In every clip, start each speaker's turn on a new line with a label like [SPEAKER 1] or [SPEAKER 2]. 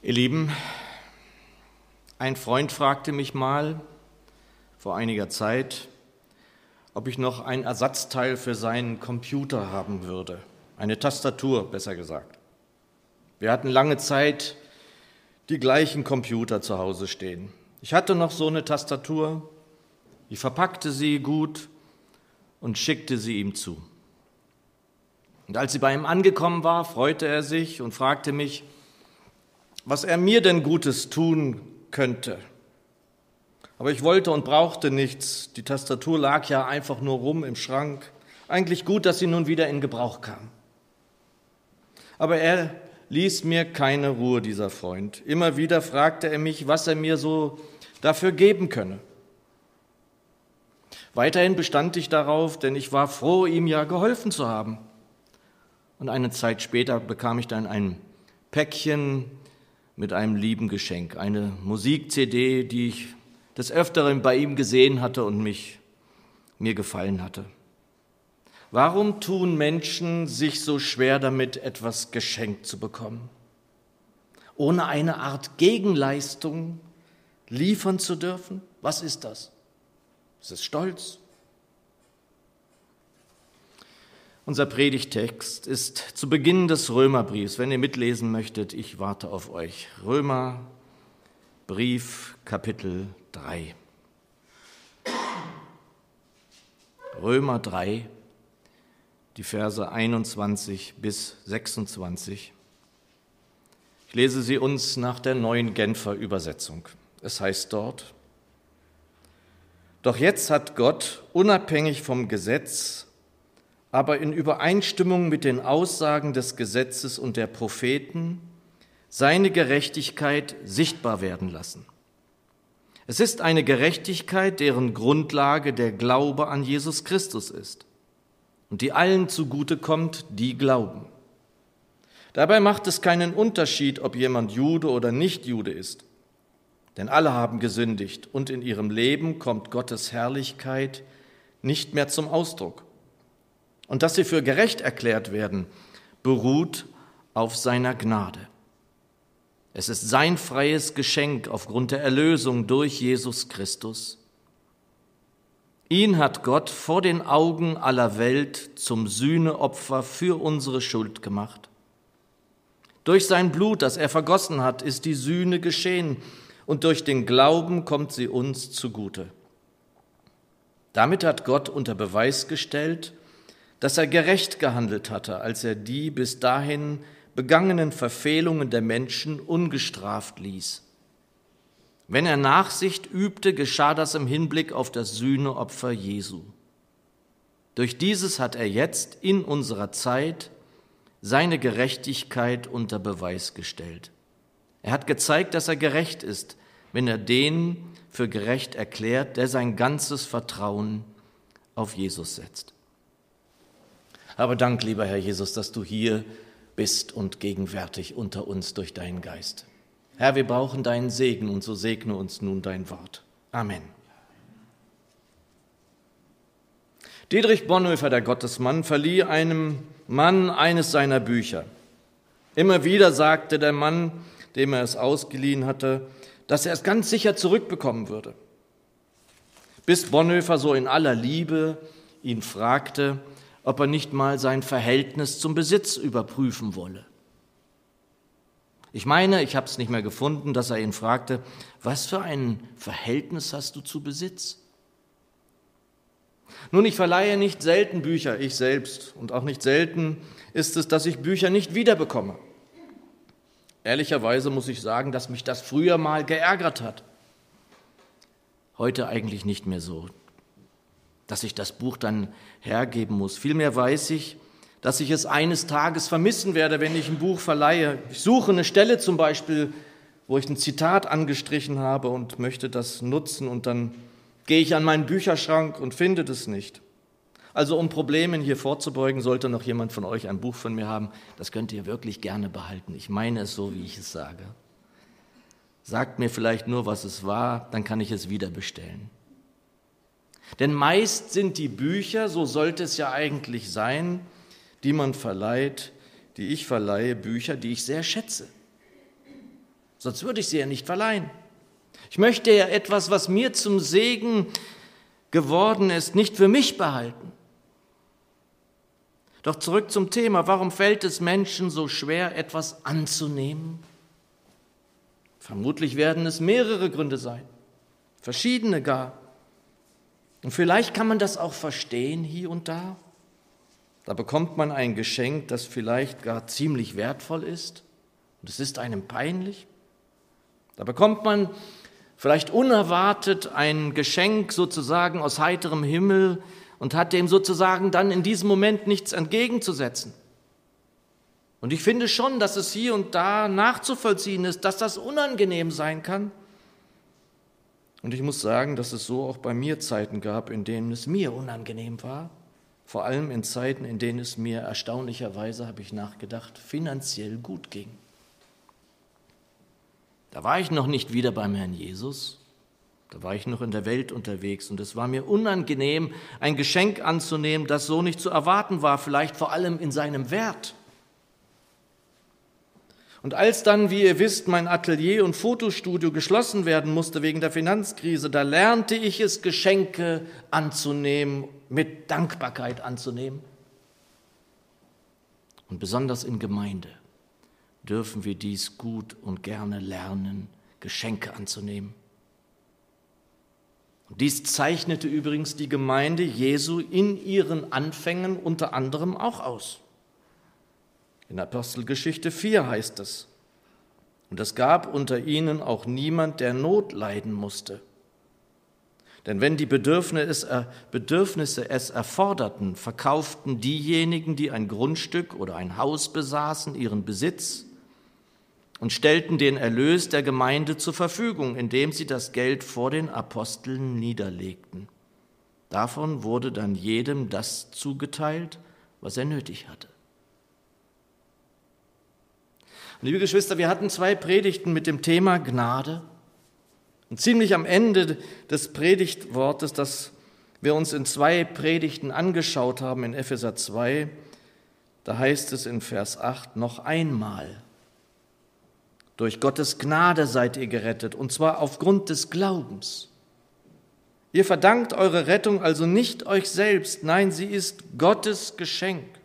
[SPEAKER 1] Ihr Lieben, ein Freund fragte mich mal vor einiger Zeit, ob ich noch ein Ersatzteil für seinen Computer haben würde, eine Tastatur besser gesagt. Wir hatten lange Zeit die gleichen Computer zu Hause stehen. Ich hatte noch so eine Tastatur, ich verpackte sie gut und schickte sie ihm zu. Und als sie bei ihm angekommen war, freute er sich und fragte mich, was er mir denn Gutes tun könnte. Aber ich wollte und brauchte nichts. Die Tastatur lag ja einfach nur rum im Schrank. Eigentlich gut, dass sie nun wieder in Gebrauch kam. Aber er ließ mir keine Ruhe, dieser Freund. Immer wieder fragte er mich, was er mir so dafür geben könne. Weiterhin bestand ich darauf, denn ich war froh, ihm ja geholfen zu haben. Und eine Zeit später bekam ich dann ein Päckchen mit einem lieben Geschenk, eine Musik-CD, die ich des Öfteren bei ihm gesehen hatte und mich mir gefallen hatte. Warum tun Menschen sich so schwer damit, etwas geschenkt zu bekommen? Ohne eine Art Gegenleistung liefern zu dürfen? Was ist das? Ist es Stolz? Unser Predigtext ist zu Beginn des Römerbriefs. Wenn ihr mitlesen möchtet, ich warte auf euch. Römerbrief, Kapitel 3. Römer 3, die Verse 21 bis 26. Ich lese sie uns nach der neuen Genfer Übersetzung. Es heißt dort, Doch jetzt hat Gott unabhängig vom Gesetz aber in Übereinstimmung mit den Aussagen des Gesetzes und der Propheten seine Gerechtigkeit sichtbar werden lassen. Es ist eine Gerechtigkeit, deren Grundlage der Glaube an Jesus Christus ist und die allen zugute kommt, die glauben. Dabei macht es keinen Unterschied, ob jemand Jude oder nicht Jude ist, denn alle haben gesündigt und in ihrem Leben kommt Gottes Herrlichkeit nicht mehr zum Ausdruck und dass sie für gerecht erklärt werden, beruht auf seiner Gnade. Es ist sein freies Geschenk aufgrund der Erlösung durch Jesus Christus. Ihn hat Gott vor den Augen aller Welt zum Sühneopfer für unsere Schuld gemacht. Durch sein Blut, das er vergossen hat, ist die Sühne geschehen und durch den Glauben kommt sie uns zugute. Damit hat Gott unter Beweis gestellt, dass er gerecht gehandelt hatte, als er die bis dahin begangenen Verfehlungen der Menschen ungestraft ließ. Wenn er Nachsicht übte, geschah das im Hinblick auf das Sühneopfer Jesu. Durch dieses hat er jetzt in unserer Zeit seine Gerechtigkeit unter Beweis gestellt. Er hat gezeigt, dass er gerecht ist, wenn er den für gerecht erklärt, der sein ganzes Vertrauen auf Jesus setzt. Aber Dank, lieber Herr Jesus, dass du hier bist und gegenwärtig unter uns durch deinen Geist. Herr, wir brauchen deinen Segen und so segne uns nun dein Wort. Amen. Dietrich Bonhoeffer, der Gottesmann, verlieh einem Mann eines seiner Bücher. Immer wieder sagte der Mann, dem er es ausgeliehen hatte, dass er es ganz sicher zurückbekommen würde. Bis Bonhoeffer so in aller Liebe ihn fragte, ob er nicht mal sein Verhältnis zum Besitz überprüfen wolle. Ich meine, ich habe es nicht mehr gefunden, dass er ihn fragte, was für ein Verhältnis hast du zu Besitz? Nun, ich verleihe nicht selten Bücher, ich selbst, und auch nicht selten ist es, dass ich Bücher nicht wiederbekomme. Ehrlicherweise muss ich sagen, dass mich das früher mal geärgert hat. Heute eigentlich nicht mehr so dass ich das Buch dann hergeben muss. Vielmehr weiß ich, dass ich es eines Tages vermissen werde, wenn ich ein Buch verleihe. Ich suche eine Stelle zum Beispiel, wo ich ein Zitat angestrichen habe und möchte das nutzen und dann gehe ich an meinen Bücherschrank und finde das nicht. Also um Problemen hier vorzubeugen, sollte noch jemand von euch ein Buch von mir haben, das könnt ihr wirklich gerne behalten. Ich meine es so, wie ich es sage. Sagt mir vielleicht nur, was es war, dann kann ich es wieder bestellen. Denn meist sind die Bücher, so sollte es ja eigentlich sein, die man verleiht, die ich verleihe, Bücher, die ich sehr schätze. Sonst würde ich sie ja nicht verleihen. Ich möchte ja etwas, was mir zum Segen geworden ist, nicht für mich behalten. Doch zurück zum Thema, warum fällt es Menschen so schwer, etwas anzunehmen? Vermutlich werden es mehrere Gründe sein, verschiedene gar. Und vielleicht kann man das auch verstehen hier und da. Da bekommt man ein Geschenk, das vielleicht gar ziemlich wertvoll ist und es ist einem peinlich. Da bekommt man vielleicht unerwartet ein Geschenk sozusagen aus heiterem Himmel und hat dem sozusagen dann in diesem Moment nichts entgegenzusetzen. Und ich finde schon, dass es hier und da nachzuvollziehen ist, dass das unangenehm sein kann. Und ich muss sagen, dass es so auch bei mir Zeiten gab, in denen es mir unangenehm war. Vor allem in Zeiten, in denen es mir erstaunlicherweise, habe ich nachgedacht, finanziell gut ging. Da war ich noch nicht wieder beim Herrn Jesus, da war ich noch in der Welt unterwegs und es war mir unangenehm, ein Geschenk anzunehmen, das so nicht zu erwarten war, vielleicht vor allem in seinem Wert. Und als dann, wie ihr wisst, mein Atelier und Fotostudio geschlossen werden musste wegen der Finanzkrise, da lernte ich es, Geschenke anzunehmen, mit Dankbarkeit anzunehmen. Und besonders in Gemeinde dürfen wir dies gut und gerne lernen, Geschenke anzunehmen. Und dies zeichnete übrigens die Gemeinde Jesu in ihren Anfängen unter anderem auch aus. In Apostelgeschichte 4 heißt es, und es gab unter ihnen auch niemand, der Not leiden musste. Denn wenn die Bedürfnisse, es erforderten, verkauften diejenigen, die ein Grundstück oder ein Haus besaßen, ihren Besitz und stellten den Erlös der Gemeinde zur Verfügung, indem sie das Geld vor den Aposteln niederlegten. Davon wurde dann jedem das zugeteilt, was er nötig hatte. Liebe Geschwister, wir hatten zwei Predigten mit dem Thema Gnade. Und ziemlich am Ende des Predigtwortes, das wir uns in zwei Predigten angeschaut haben in Epheser 2, da heißt es in Vers 8 noch einmal, durch Gottes Gnade seid ihr gerettet, und zwar aufgrund des Glaubens. Ihr verdankt eure Rettung also nicht euch selbst, nein, sie ist Gottes Geschenk.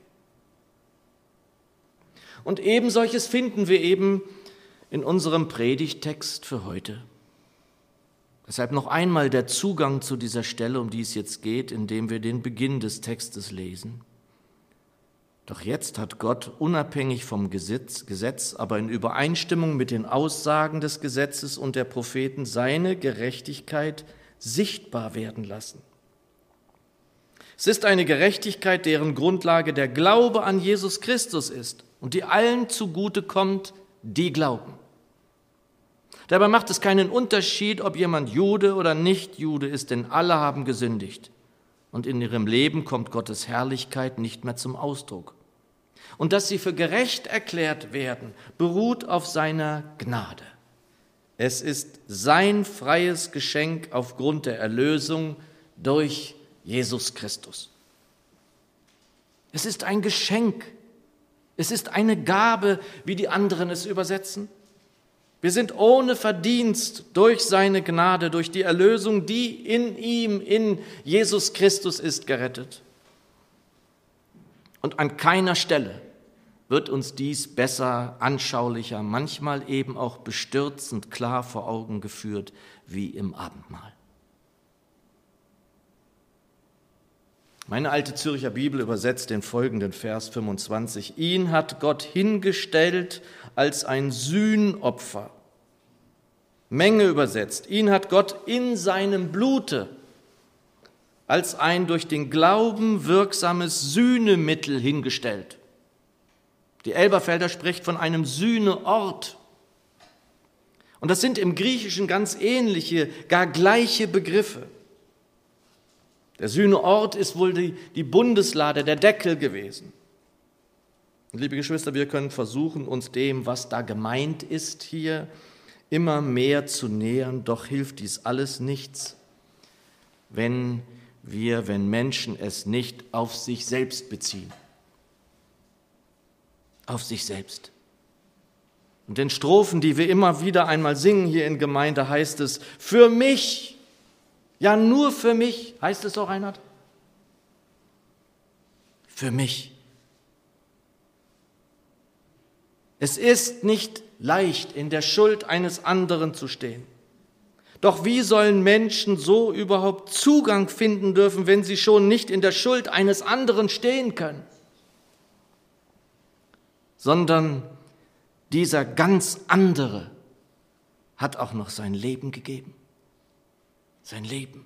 [SPEAKER 1] Und eben solches finden wir eben in unserem Predigtext für heute. Deshalb noch einmal der Zugang zu dieser Stelle, um die es jetzt geht, indem wir den Beginn des Textes lesen. Doch jetzt hat Gott unabhängig vom Gesetz, Gesetz, aber in Übereinstimmung mit den Aussagen des Gesetzes und der Propheten seine Gerechtigkeit sichtbar werden lassen. Es ist eine Gerechtigkeit, deren Grundlage der Glaube an Jesus Christus ist und die allen zugute kommt, die glauben. Dabei macht es keinen Unterschied, ob jemand Jude oder nicht Jude ist, denn alle haben gesündigt. Und in ihrem Leben kommt Gottes Herrlichkeit nicht mehr zum Ausdruck. Und dass sie für gerecht erklärt werden, beruht auf seiner Gnade. Es ist sein freies Geschenk aufgrund der Erlösung durch Jesus Christus. Es ist ein Geschenk es ist eine Gabe, wie die anderen es übersetzen. Wir sind ohne Verdienst durch seine Gnade, durch die Erlösung, die in ihm, in Jesus Christus ist, gerettet. Und an keiner Stelle wird uns dies besser, anschaulicher, manchmal eben auch bestürzend klar vor Augen geführt wie im Abendmahl. Meine alte Zürcher Bibel übersetzt den folgenden Vers 25. Ihn hat Gott hingestellt als ein Sühnopfer. Menge übersetzt. Ihn hat Gott in seinem Blute als ein durch den Glauben wirksames Sühnemittel hingestellt. Die Elberfelder spricht von einem Sühneort. Und das sind im Griechischen ganz ähnliche, gar gleiche Begriffe. Der Sühneort ist wohl die, die Bundeslade, der Deckel gewesen. Und liebe Geschwister, wir können versuchen, uns dem, was da gemeint ist, hier immer mehr zu nähern, doch hilft dies alles nichts, wenn wir, wenn Menschen es nicht auf sich selbst beziehen. Auf sich selbst. Und in Strophen, die wir immer wieder einmal singen hier in Gemeinde, heißt es, für mich, ja nur für mich, heißt es auch, Reinhard? Für mich. Es ist nicht leicht, in der Schuld eines anderen zu stehen. Doch wie sollen Menschen so überhaupt Zugang finden dürfen, wenn sie schon nicht in der Schuld eines anderen stehen können? Sondern dieser ganz andere hat auch noch sein Leben gegeben. Sein Leben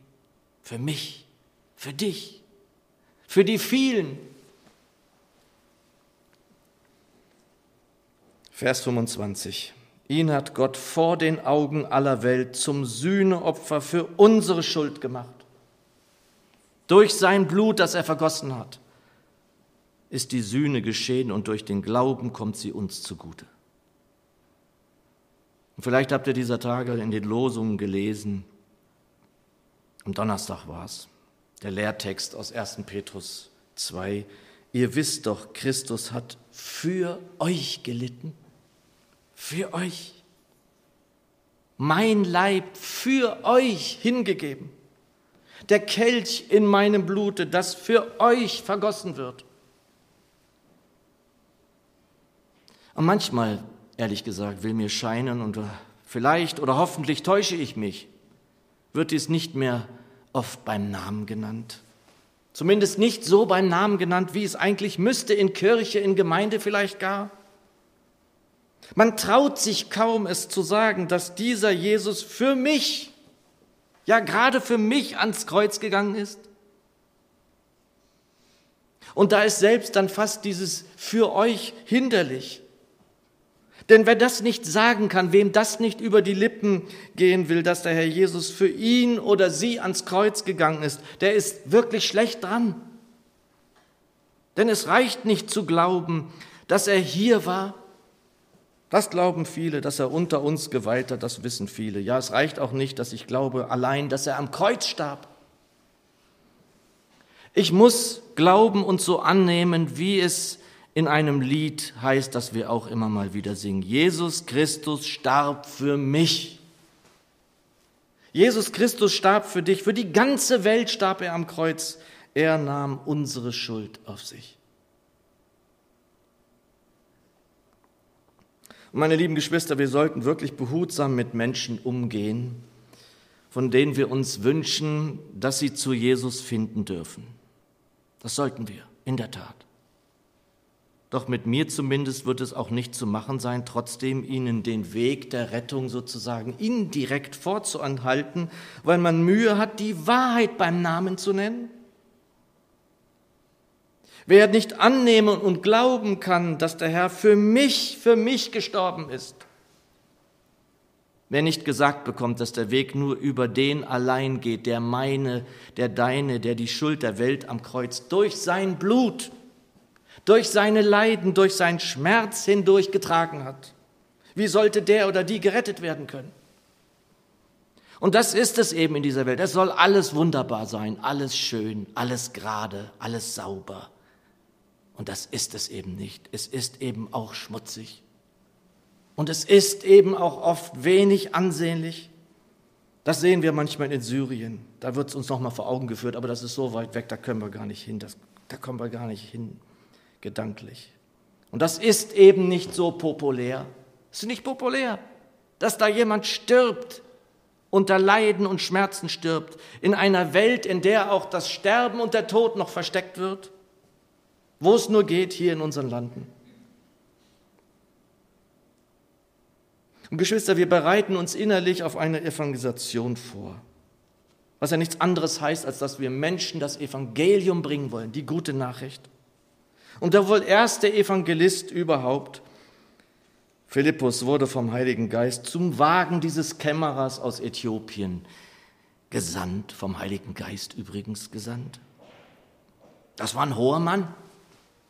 [SPEAKER 1] für mich, für dich, für die vielen. Vers 25. Ihn hat Gott vor den Augen aller Welt zum Sühneopfer für unsere Schuld gemacht. Durch sein Blut, das er vergossen hat, ist die Sühne geschehen und durch den Glauben kommt sie uns zugute. Und vielleicht habt ihr dieser Tage in den Losungen gelesen, am Donnerstag war es, der Lehrtext aus 1. Petrus 2. Ihr wisst doch, Christus hat für euch gelitten. Für euch. Mein Leib für euch hingegeben. Der Kelch in meinem Blute, das für euch vergossen wird. Und manchmal ehrlich gesagt, will mir scheinen und vielleicht oder hoffentlich täusche ich mich, wird dies nicht mehr oft beim Namen genannt. Zumindest nicht so beim Namen genannt, wie es eigentlich müsste, in Kirche, in Gemeinde vielleicht gar. Man traut sich kaum, es zu sagen, dass dieser Jesus für mich, ja gerade für mich ans Kreuz gegangen ist. Und da ist selbst dann fast dieses für euch hinderlich. Denn wer das nicht sagen kann, wem das nicht über die Lippen gehen will, dass der Herr Jesus für ihn oder sie ans Kreuz gegangen ist, der ist wirklich schlecht dran. Denn es reicht nicht zu glauben, dass er hier war. Das glauben viele, dass er unter uns geweiht hat, das wissen viele. Ja, es reicht auch nicht, dass ich glaube allein, dass er am Kreuz starb. Ich muss glauben und so annehmen, wie es in einem Lied heißt, das wir auch immer mal wieder singen. Jesus Christus starb für mich. Jesus Christus starb für dich, für die ganze Welt starb er am Kreuz. Er nahm unsere Schuld auf sich. Meine lieben Geschwister, wir sollten wirklich behutsam mit Menschen umgehen, von denen wir uns wünschen, dass sie zu Jesus finden dürfen. Das sollten wir, in der Tat. Doch mit mir zumindest wird es auch nicht zu machen sein, trotzdem ihnen den Weg der Rettung sozusagen indirekt vorzuenthalten, weil man Mühe hat, die Wahrheit beim Namen zu nennen. Wer nicht annehmen und glauben kann, dass der Herr für mich, für mich gestorben ist, Wer nicht gesagt bekommt, dass der Weg nur über den allein geht, der meine, der deine, der die Schuld der Welt am Kreuz durch sein Blut durch seine Leiden, durch seinen Schmerz hindurch getragen hat. Wie sollte der oder die gerettet werden können? Und das ist es eben in dieser Welt. Es soll alles wunderbar sein, alles schön, alles gerade, alles sauber. Und das ist es eben nicht. Es ist eben auch schmutzig. Und es ist eben auch oft wenig ansehnlich. Das sehen wir manchmal in Syrien. Da wird es uns nochmal vor Augen geführt, aber das ist so weit weg, da können wir gar nicht hin. Das, da kommen wir gar nicht hin gedanklich. Und das ist eben nicht so populär. Es ist nicht populär, dass da jemand stirbt, unter Leiden und Schmerzen stirbt, in einer Welt, in der auch das Sterben und der Tod noch versteckt wird, wo es nur geht hier in unseren Landen. Und Geschwister, wir bereiten uns innerlich auf eine Evangelisation vor, was ja nichts anderes heißt, als dass wir Menschen das Evangelium bringen wollen, die gute Nachricht. Und der wohl erste Evangelist überhaupt, Philippus, wurde vom Heiligen Geist zum Wagen dieses Kämmerers aus Äthiopien gesandt, vom Heiligen Geist übrigens gesandt. Das war ein hoher Mann,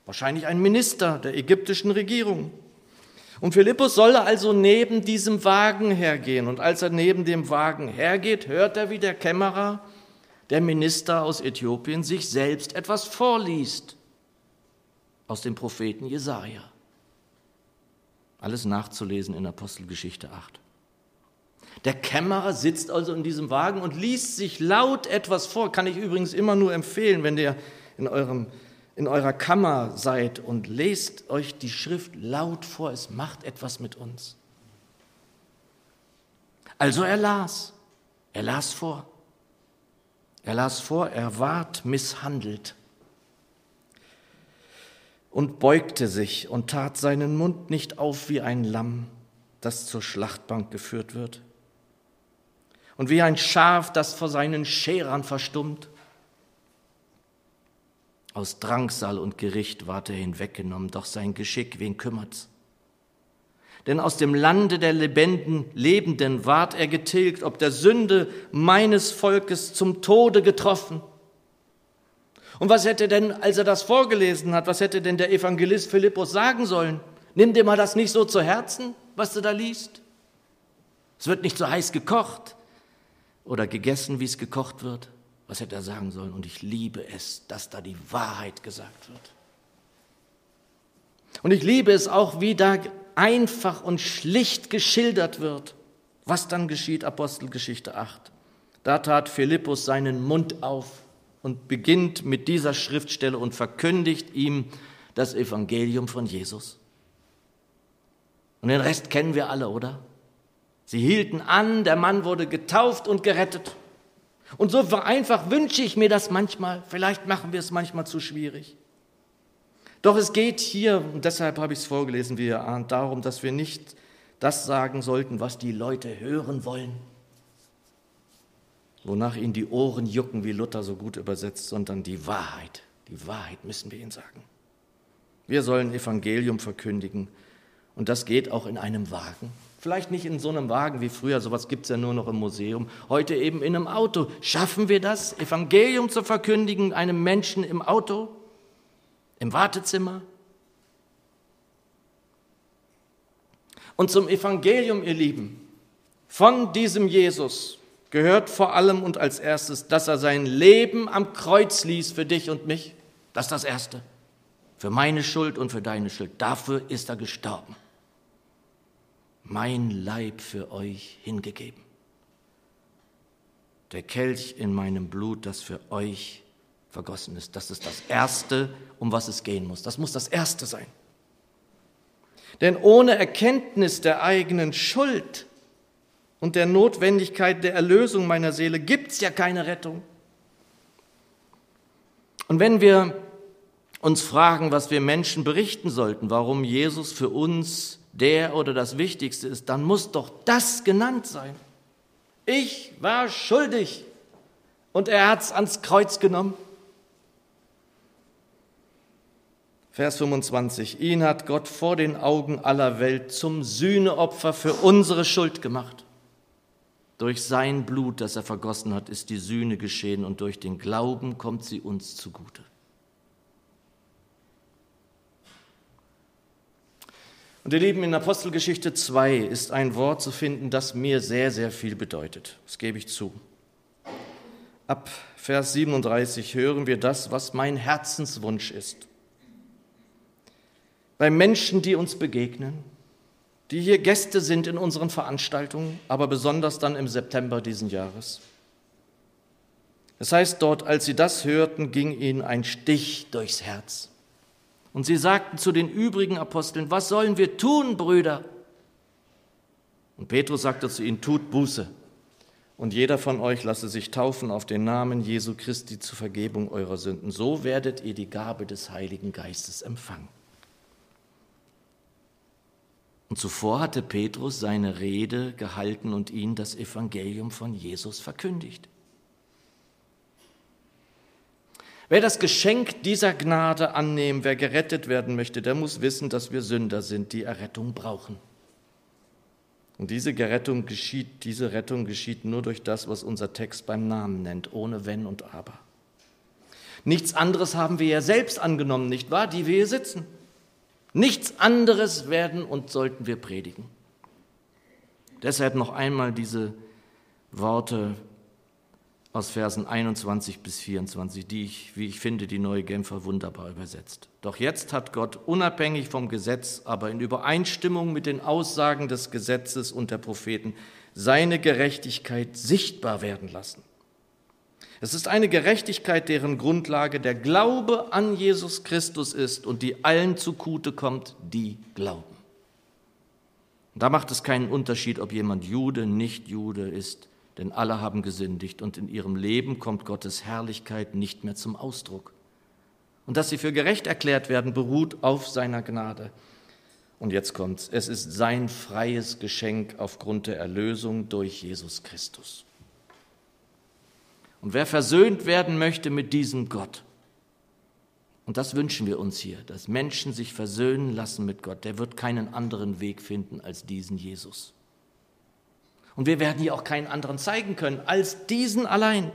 [SPEAKER 1] wahrscheinlich ein Minister der ägyptischen Regierung. Und Philippus solle also neben diesem Wagen hergehen. Und als er neben dem Wagen hergeht, hört er, wie der Kämmerer, der Minister aus Äthiopien, sich selbst etwas vorliest aus dem Propheten Jesaja. Alles nachzulesen in Apostelgeschichte 8. Der Kämmerer sitzt also in diesem Wagen und liest sich laut etwas vor. Kann ich übrigens immer nur empfehlen, wenn ihr in, eurem, in eurer Kammer seid und lest euch die Schrift laut vor. Es macht etwas mit uns. Also er las. Er las vor. Er las vor, er ward misshandelt und beugte sich und tat seinen Mund nicht auf wie ein Lamm, das zur Schlachtbank geführt wird und wie ein Schaf, das vor seinen Scherern verstummt. Aus Drangsal und Gericht ward er hinweggenommen, doch sein Geschick, wen kümmert's? Denn aus dem Lande der Lebenden, Lebenden ward er getilgt, ob der Sünde meines Volkes zum Tode getroffen. Und was hätte denn, als er das vorgelesen hat, was hätte denn der Evangelist Philippus sagen sollen? Nimm dir mal das nicht so zu Herzen, was du da liest. Es wird nicht so heiß gekocht oder gegessen, wie es gekocht wird. Was hätte er sagen sollen? Und ich liebe es, dass da die Wahrheit gesagt wird. Und ich liebe es auch, wie da einfach und schlicht geschildert wird. Was dann geschieht, Apostelgeschichte 8. Da tat Philippus seinen Mund auf und beginnt mit dieser Schriftstelle und verkündigt ihm das Evangelium von Jesus. Und den Rest kennen wir alle, oder? Sie hielten an, der Mann wurde getauft und gerettet. Und so einfach wünsche ich mir das manchmal. Vielleicht machen wir es manchmal zu schwierig. Doch es geht hier, und deshalb habe ich es vorgelesen, wie ihr ahnt, darum, dass wir nicht das sagen sollten, was die Leute hören wollen, wonach ihnen die Ohren jucken, wie Luther so gut übersetzt, sondern die Wahrheit. Die Wahrheit müssen wir ihnen sagen. Wir sollen Evangelium verkündigen und das geht auch in einem Wagen. Vielleicht nicht in so einem Wagen wie früher, sowas gibt es ja nur noch im Museum. Heute eben in einem Auto. Schaffen wir das, Evangelium zu verkündigen, einem Menschen im Auto, im Wartezimmer? Und zum Evangelium, ihr Lieben, von diesem Jesus gehört vor allem und als erstes, dass er sein Leben am Kreuz ließ für dich und mich. Das ist das Erste. Für meine Schuld und für deine Schuld. Dafür ist er gestorben mein Leib für euch hingegeben. Der Kelch in meinem Blut, das für euch vergossen ist. Das ist das Erste, um was es gehen muss. Das muss das Erste sein. Denn ohne Erkenntnis der eigenen Schuld und der Notwendigkeit der Erlösung meiner Seele gibt es ja keine Rettung. Und wenn wir uns fragen, was wir Menschen berichten sollten, warum Jesus für uns der oder das Wichtigste ist, dann muss doch das genannt sein. Ich war schuldig und er hat es ans Kreuz genommen. Vers 25. Ihn hat Gott vor den Augen aller Welt zum Sühneopfer für unsere Schuld gemacht. Durch sein Blut, das er vergossen hat, ist die Sühne geschehen und durch den Glauben kommt sie uns zugute. Und ihr Lieben, in Apostelgeschichte 2 ist ein Wort zu finden, das mir sehr, sehr viel bedeutet. Das gebe ich zu. Ab Vers 37 hören wir das, was mein Herzenswunsch ist. Bei Menschen, die uns begegnen, die hier Gäste sind in unseren Veranstaltungen, aber besonders dann im September diesen Jahres. Das heißt dort, als sie das hörten, ging ihnen ein Stich durchs Herz. Und sie sagten zu den übrigen Aposteln, was sollen wir tun, Brüder? Und Petrus sagte zu ihnen, tut Buße. Und jeder von euch lasse sich taufen auf den Namen Jesu Christi zur Vergebung eurer Sünden. So werdet ihr die Gabe des Heiligen Geistes empfangen. Und zuvor hatte Petrus seine Rede gehalten und ihnen das Evangelium von Jesus verkündigt. Wer das Geschenk dieser Gnade annehmen, wer gerettet werden möchte, der muss wissen, dass wir Sünder sind, die Errettung brauchen. Und diese Errettung geschieht, diese Rettung geschieht nur durch das, was unser Text beim Namen nennt, ohne Wenn und Aber. Nichts anderes haben wir ja selbst angenommen, nicht wahr, die wir hier sitzen. Nichts anderes werden und sollten wir predigen. Deshalb noch einmal diese Worte aus Versen 21 bis 24, die ich, wie ich finde, die neue Genfer wunderbar übersetzt. Doch jetzt hat Gott unabhängig vom Gesetz, aber in Übereinstimmung mit den Aussagen des Gesetzes und der Propheten seine Gerechtigkeit sichtbar werden lassen. Es ist eine Gerechtigkeit, deren Grundlage der Glaube an Jesus Christus ist und die allen zugute kommt, die glauben. da macht es keinen Unterschied, ob jemand Jude, nicht Jude ist, denn alle haben gesündigt und in ihrem Leben kommt Gottes Herrlichkeit nicht mehr zum Ausdruck. Und dass sie für gerecht erklärt werden, beruht auf seiner Gnade. Und jetzt kommt's. Es ist sein freies Geschenk aufgrund der Erlösung durch Jesus Christus. Und wer versöhnt werden möchte mit diesem Gott, und das wünschen wir uns hier, dass Menschen sich versöhnen lassen mit Gott, der wird keinen anderen Weg finden als diesen Jesus. Und wir werden hier auch keinen anderen zeigen können als diesen allein.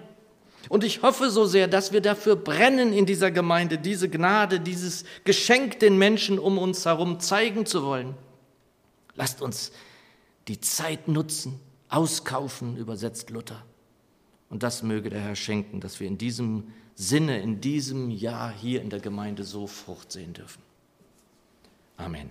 [SPEAKER 1] Und ich hoffe so sehr, dass wir dafür brennen in dieser Gemeinde, diese Gnade, dieses Geschenk den Menschen um uns herum zeigen zu wollen. Lasst uns die Zeit nutzen, auskaufen, übersetzt Luther. Und das möge der Herr schenken, dass wir in diesem Sinne, in diesem Jahr hier in der Gemeinde so Frucht sehen dürfen. Amen.